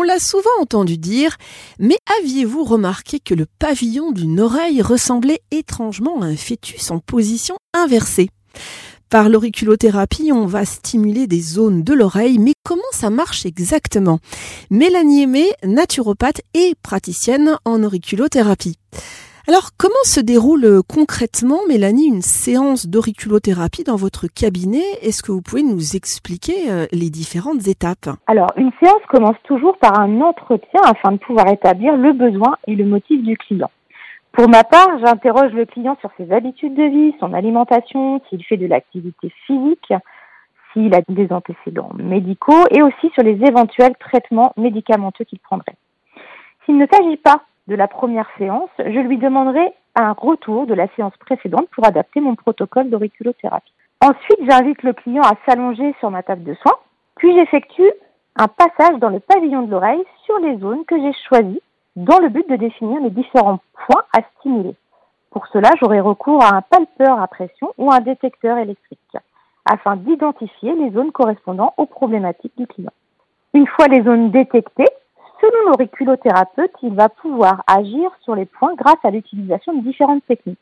On l'a souvent entendu dire, mais aviez-vous remarqué que le pavillon d'une oreille ressemblait étrangement à un fœtus en position inversée? Par l'auriculothérapie, on va stimuler des zones de l'oreille, mais comment ça marche exactement? Mélanie Aimé, naturopathe et praticienne en auriculothérapie. Alors, comment se déroule euh, concrètement, Mélanie, une séance d'auriculothérapie dans votre cabinet? Est-ce que vous pouvez nous expliquer euh, les différentes étapes? Alors, une séance commence toujours par un entretien afin de pouvoir établir le besoin et le motif du client. Pour ma part, j'interroge le client sur ses habitudes de vie, son alimentation, s'il fait de l'activité physique, s'il a des antécédents médicaux et aussi sur les éventuels traitements médicamenteux qu'il prendrait. S'il ne s'agit pas de la première séance, je lui demanderai un retour de la séance précédente pour adapter mon protocole d'auriculothérapie. Ensuite, j'invite le client à s'allonger sur ma table de soins, puis j'effectue un passage dans le pavillon de l'oreille sur les zones que j'ai choisies dans le but de définir les différents points à stimuler. Pour cela, j'aurai recours à un palpeur à pression ou un détecteur électrique afin d'identifier les zones correspondant aux problématiques du client. Une fois les zones détectées, l'auriculothérapeute, il va pouvoir agir sur les points grâce à l'utilisation de différentes techniques.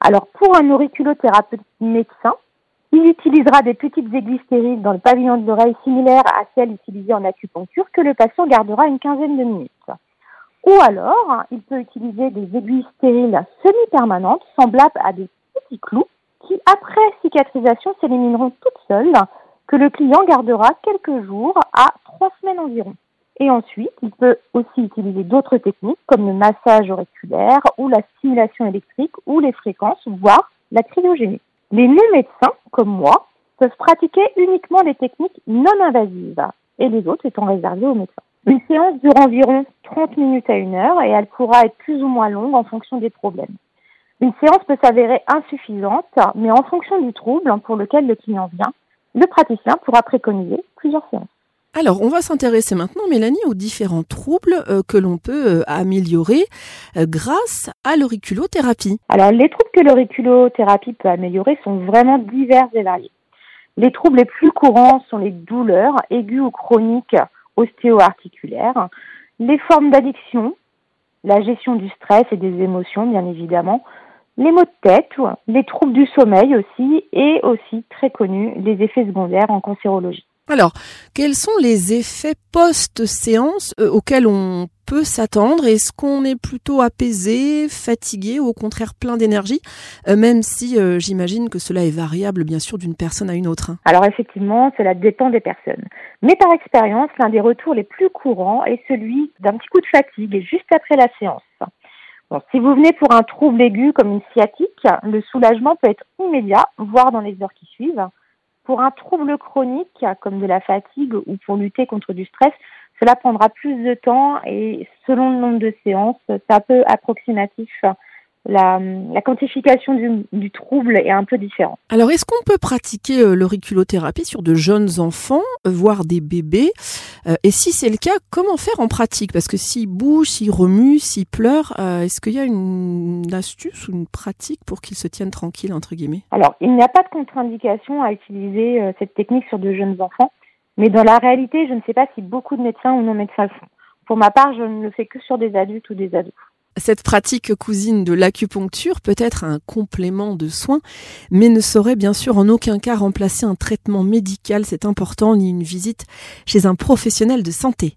Alors pour un auriculothérapeute médecin, il utilisera des petites aiguilles stériles dans le pavillon de l'oreille similaires à celles utilisées en acupuncture que le patient gardera une quinzaine de minutes. Ou alors, il peut utiliser des aiguilles stériles semi-permanentes semblables à des petits clous qui, après cicatrisation, s'élimineront toutes seules, que le client gardera quelques jours à trois semaines environ. Et ensuite, il peut aussi utiliser d'autres techniques comme le massage auriculaire ou la stimulation électrique ou les fréquences, voire la cryogénie. Les non-médecins, comme moi, peuvent pratiquer uniquement les techniques non invasives et les autres étant réservées aux médecins. Une séance dure environ 30 minutes à une heure et elle pourra être plus ou moins longue en fonction des problèmes. Une séance peut s'avérer insuffisante, mais en fonction du trouble pour lequel le client vient, le praticien pourra préconiser plusieurs séances. Alors, on va s'intéresser maintenant, Mélanie, aux différents troubles euh, que l'on peut euh, améliorer euh, grâce à l'auriculothérapie. Alors, les troubles que l'auriculothérapie peut améliorer sont vraiment divers et variés. Les troubles les plus courants sont les douleurs aiguës ou chroniques ostéo-articulaires, les formes d'addiction, la gestion du stress et des émotions, bien évidemment, les maux de tête, les troubles du sommeil aussi, et aussi très connus, les effets secondaires en cancérologie. Alors, quels sont les effets post-séance euh, auxquels on peut s'attendre? Est-ce qu'on est plutôt apaisé, fatigué ou au contraire plein d'énergie? Euh, Même si euh, j'imagine que cela est variable bien sûr d'une personne à une autre. Hein. Alors effectivement, cela dépend des personnes. Mais par expérience, l'un des retours les plus courants est celui d'un petit coup de fatigue juste après la séance. Bon, si vous venez pour un trouble aigu comme une sciatique, le soulagement peut être immédiat, voire dans les heures qui suivent. Pour un trouble chronique, comme de la fatigue ou pour lutter contre du stress, cela prendra plus de temps et selon le nombre de séances, c'est un peu approximatif. La, quantification du, trouble est un peu différente. Alors, est-ce qu'on peut pratiquer euh, l'auriculothérapie sur de jeunes enfants, euh, voire des bébés euh, Et si c'est le cas, comment faire en pratique? Parce que s'ils bougent, s'ils remuent, s'ils pleurent, est-ce qu'il y a une, astuce ou une pratique pour qu'ils se tiennent tranquilles, entre guillemets? Alors, il n'y a pas de contre-indication à utiliser cette technique sur de jeunes enfants, mais dans la réalité, je ne sais pas si beaucoup de médecins ou non médecins le font. Pour ma part, je ne le fais que sur des adultes ou des ados. Cette pratique cousine de l'acupuncture peut être un complément de soins, mais ne saurait bien sûr en aucun cas remplacer un traitement médical, c'est important, ni une visite chez un professionnel de santé.